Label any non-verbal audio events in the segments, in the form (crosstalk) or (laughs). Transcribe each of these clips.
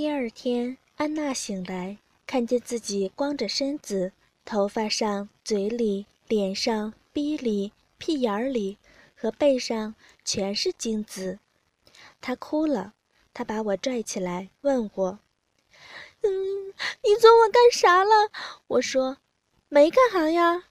第二天，安娜醒来，看见自己光着身子，头发上、嘴里、脸上、鼻里、屁眼里和背上全是精子。她哭了，她把我拽起来，问我：“嗯，你昨晚干啥了？”我说：“没干啥呀。”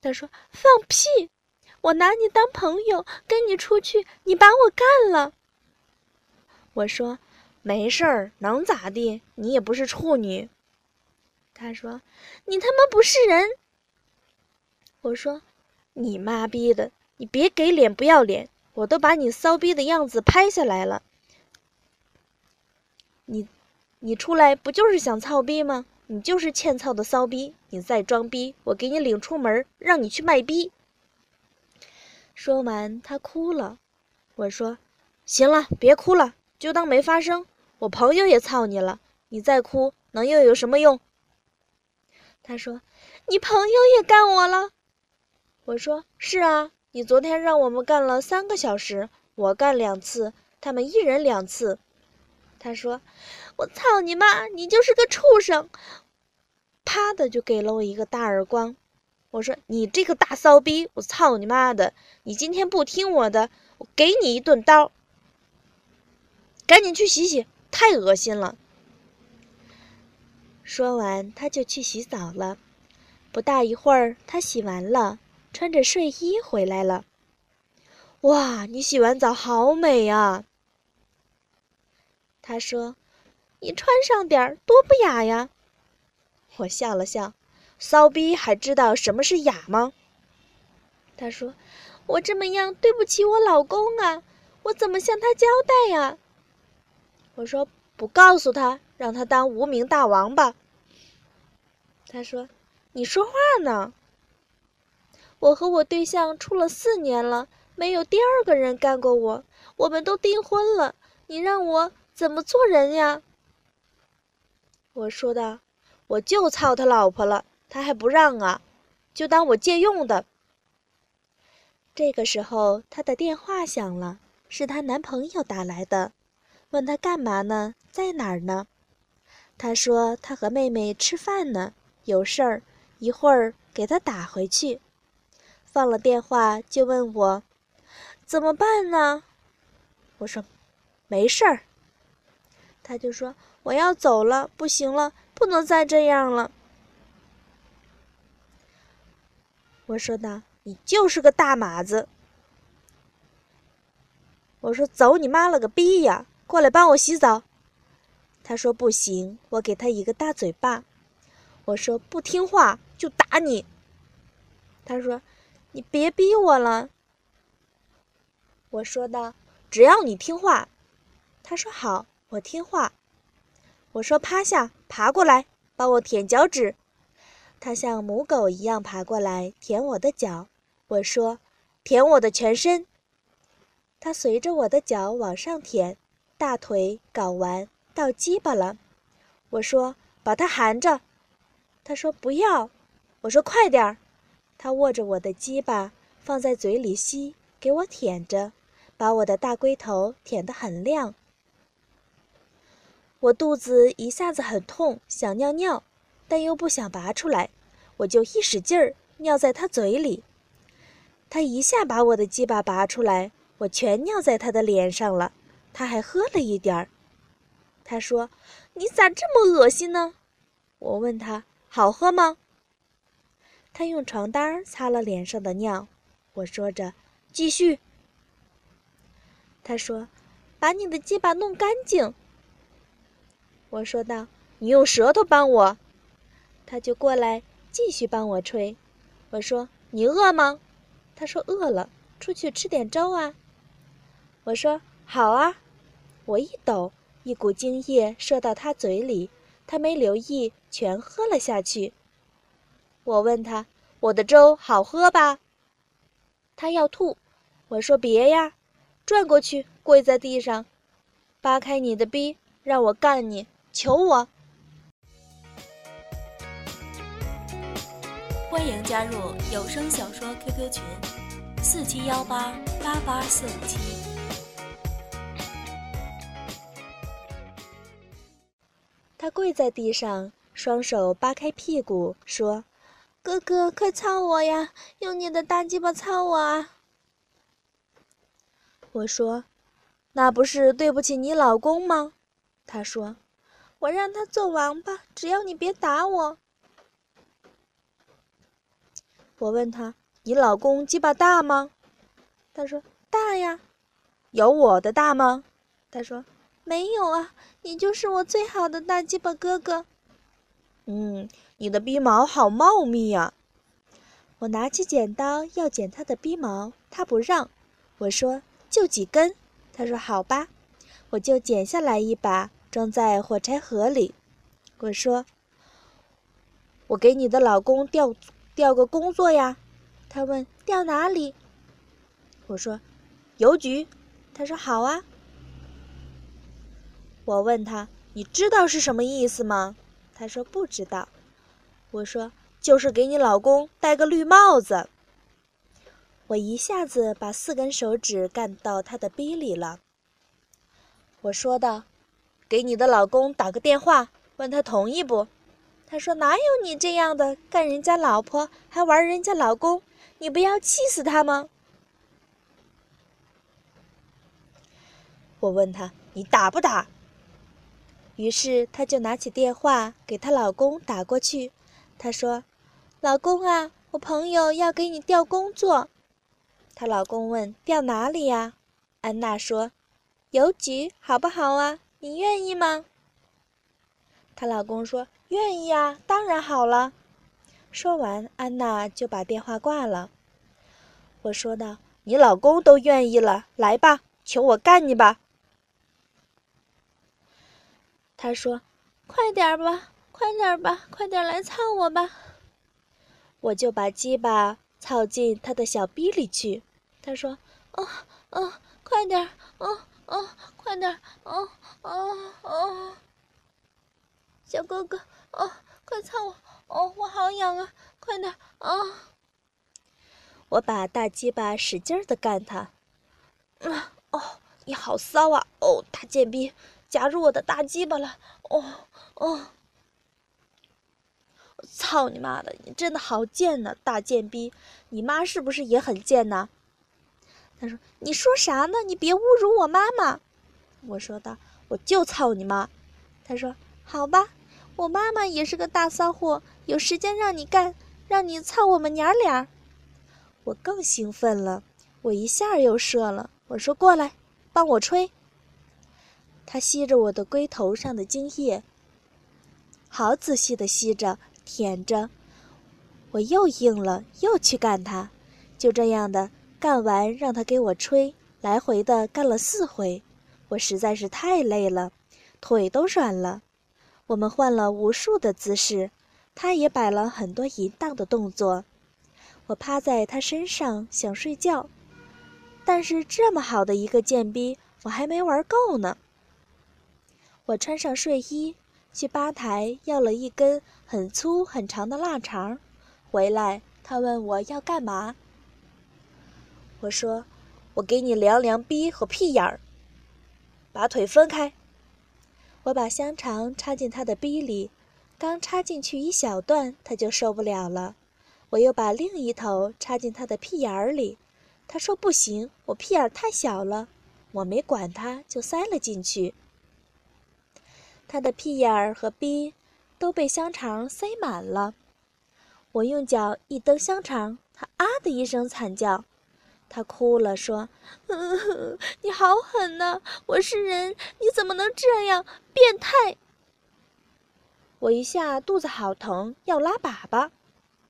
她说：“放屁！我拿你当朋友，跟你出去，你把我干了。”我说。没事儿，能咋地？你也不是处女。他说：“你他妈不是人。”我说：“你妈逼的，你别给脸不要脸！我都把你骚逼的样子拍下来了。你，你出来不就是想操逼吗？你就是欠操的骚逼！你再装逼，我给你领出门，让你去卖逼。”说完，他哭了。我说：“行了，别哭了，就当没发生。”我朋友也操你了，你再哭能又有什么用？他说：“你朋友也干我了。”我说：“是啊，你昨天让我们干了三个小时，我干两次，他们一人两次。”他说：“我操你妈，你就是个畜生！”啪的就给了我一个大耳光。我说：“你这个大骚逼，我操你妈的！你今天不听我的，我给你一顿刀，赶紧去洗洗。”太恶心了！说完，他就去洗澡了。不大一会儿，他洗完了，穿着睡衣回来了。哇，你洗完澡好美啊！他说：“你穿上点儿，多不雅呀！”我笑了笑：“骚逼还知道什么是雅吗？”他说：“我这么样对不起我老公啊，我怎么向他交代呀？”我说不告诉他，让他当无名大王吧。他说：“你说话呢？我和我对象处了四年了，没有第二个人干过我，我们都订婚了，你让我怎么做人呀？”我说道：“我就操他老婆了，他还不让啊，就当我借用的。”这个时候，他的电话响了，是她男朋友打来的。问他干嘛呢？在哪儿呢？他说他和妹妹吃饭呢，有事儿，一会儿给他打回去。放了电话就问我怎么办呢？我说没事儿。他就说我要走了，不行了，不能再这样了。我说道：“你就是个大马子。”我说走你妈了个逼呀！过来帮我洗澡。他说不行，我给他一个大嘴巴。我说不听话就打你。他说你别逼我了。我说道只要你听话。他说好，我听话。我说趴下，爬过来，帮我舔脚趾。他像母狗一样爬过来舔我的脚。我说舔我的全身。他随着我的脚往上舔。大腿搞完到鸡巴了，我说把它含着，他说不要，我说快点儿，他握着我的鸡巴放在嘴里吸，给我舔着，把我的大龟头舔得很亮。我肚子一下子很痛，想尿尿，但又不想拔出来，我就一使劲儿尿在他嘴里，他一下把我的鸡巴拔出来，我全尿在他的脸上了。他还喝了一点儿，他说：“你咋这么恶心呢？”我问他：“好喝吗？”他用床单擦了脸上的尿。我说着：“继续。”他说：“把你的鸡巴弄干净。”我说道：“你用舌头帮我。”他就过来继续帮我吹。我说：“你饿吗？”他说：“饿了，出去吃点粥啊。”我说：“好啊。”我一抖，一股精液射到他嘴里，他没留意，全喝了下去。我问他：“我的粥好喝吧？”他要吐，我说：“别呀，转过去，跪在地上，扒开你的逼，让我干你，求我。”欢迎加入有声小说 QQ 群：四七幺八八八四五七。他跪在地上，双手扒开屁股，说：“哥哥，快操我呀！用你的大鸡巴操我啊！”我说：“那不是对不起你老公吗？”他说：“我让他做王八，只要你别打我。”我问他：“你老公鸡巴大吗？”他说：“大呀。”有我的大吗？他说：“没有啊，你就是我最好的大鸡巴哥哥。”嗯，你的逼毛好茂密呀！我拿起剪刀要剪他的逼毛，他不让。我说：“就几根。”他说：“好吧。”我就剪下来一把，装在火柴盒里。我说：“我给你的老公调。”调个工作呀，他问调哪里？我说邮局。他说好啊。我问他你知道是什么意思吗？他说不知道。我说就是给你老公戴个绿帽子。我一下子把四根手指干到他的逼里了。我说道：“给你的老公打个电话，问他同意不？”他说：“哪有你这样的，干人家老婆还玩人家老公？你不要气死他吗？”我问他：“你打不打？”于是她就拿起电话给她老公打过去。她说：“老公啊，我朋友要给你调工作。”她老公问：“调哪里呀？”安娜说：“邮局，好不好啊？你愿意吗？”她老公说。愿意啊，当然好了。说完，安娜就把电话挂了。我说道：“你老公都愿意了，来吧，求我干你吧。”他说：“快点吧，快点吧，快点来操我吧。”我就把鸡巴操进他的小逼里去。他说：“哦哦，快点，哦哦，快点，哦哦哦，小哥哥。”哦，快操我！哦，我好痒啊！快点啊！我把大鸡巴使劲的干他。啊哦，你好骚啊！哦，大贱逼，夹住我的大鸡巴了！哦哦！操你妈的！你真的好贱呐，大贱逼！你妈是不是也很贱呐？他说：“你说啥呢？你别侮辱我妈妈！”我说道：“我就操你妈！”他说：“好吧。”我妈妈也是个大骚货，有时间让你干，让你操我们娘俩。我更兴奋了，我一下又射了。我说：“过来，帮我吹。”他吸着我的龟头上的精液，好仔细的吸着，舔着。我又硬了，又去干他。就这样的干完，让他给我吹，来回的干了四回。我实在是太累了，腿都软了。我们换了无数的姿势，他也摆了很多淫荡的动作。我趴在他身上想睡觉，但是这么好的一个贱逼，我还没玩够呢。我穿上睡衣，去吧台要了一根很粗很长的腊肠，回来他问我要干嘛。我说：“我给你量量逼和屁眼儿，把腿分开。”我把香肠插进他的逼里，刚插进去一小段，他就受不了了。我又把另一头插进他的屁眼儿里，他说不行，我屁眼太小了。我没管他，就塞了进去。他的屁眼儿和逼都被香肠塞满了。我用脚一蹬香肠，他啊的一声惨叫。他哭了，说：“ (laughs) 你好狠呐！我是人，你怎么能这样变态？”我一下肚子好疼，要拉粑粑。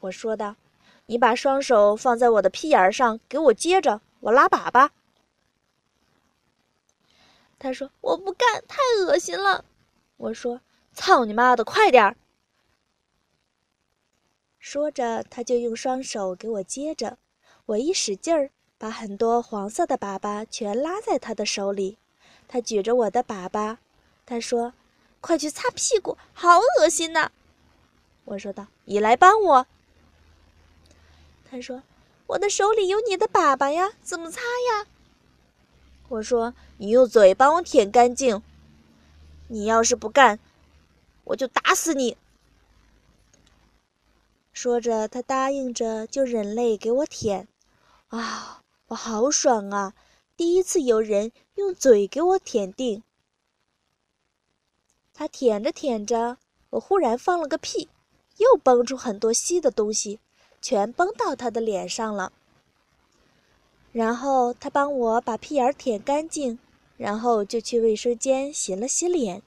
我说道：“你把双手放在我的屁眼上，给我接着，我拉粑粑。”他说：“我不干，太恶心了。”我说：“操你妈的，快点儿！”说着，他就用双手给我接着，我一使劲儿。把很多黄色的粑粑全拉在他的手里，他举着我的粑粑，他说：“快去擦屁股，好恶心呐！”我说道：“你来帮我。”他说：“我的手里有你的粑粑呀，怎么擦呀？”我说：“你用嘴帮我舔干净。你要是不干，我就打死你。”说着，他答应着就忍泪给我舔。啊，我好爽啊！第一次有人用嘴给我舔腚。他舔着舔着，我忽然放了个屁，又蹦出很多稀的东西，全蹦到他的脸上了。然后他帮我把屁眼舔干净，然后就去卫生间洗了洗脸，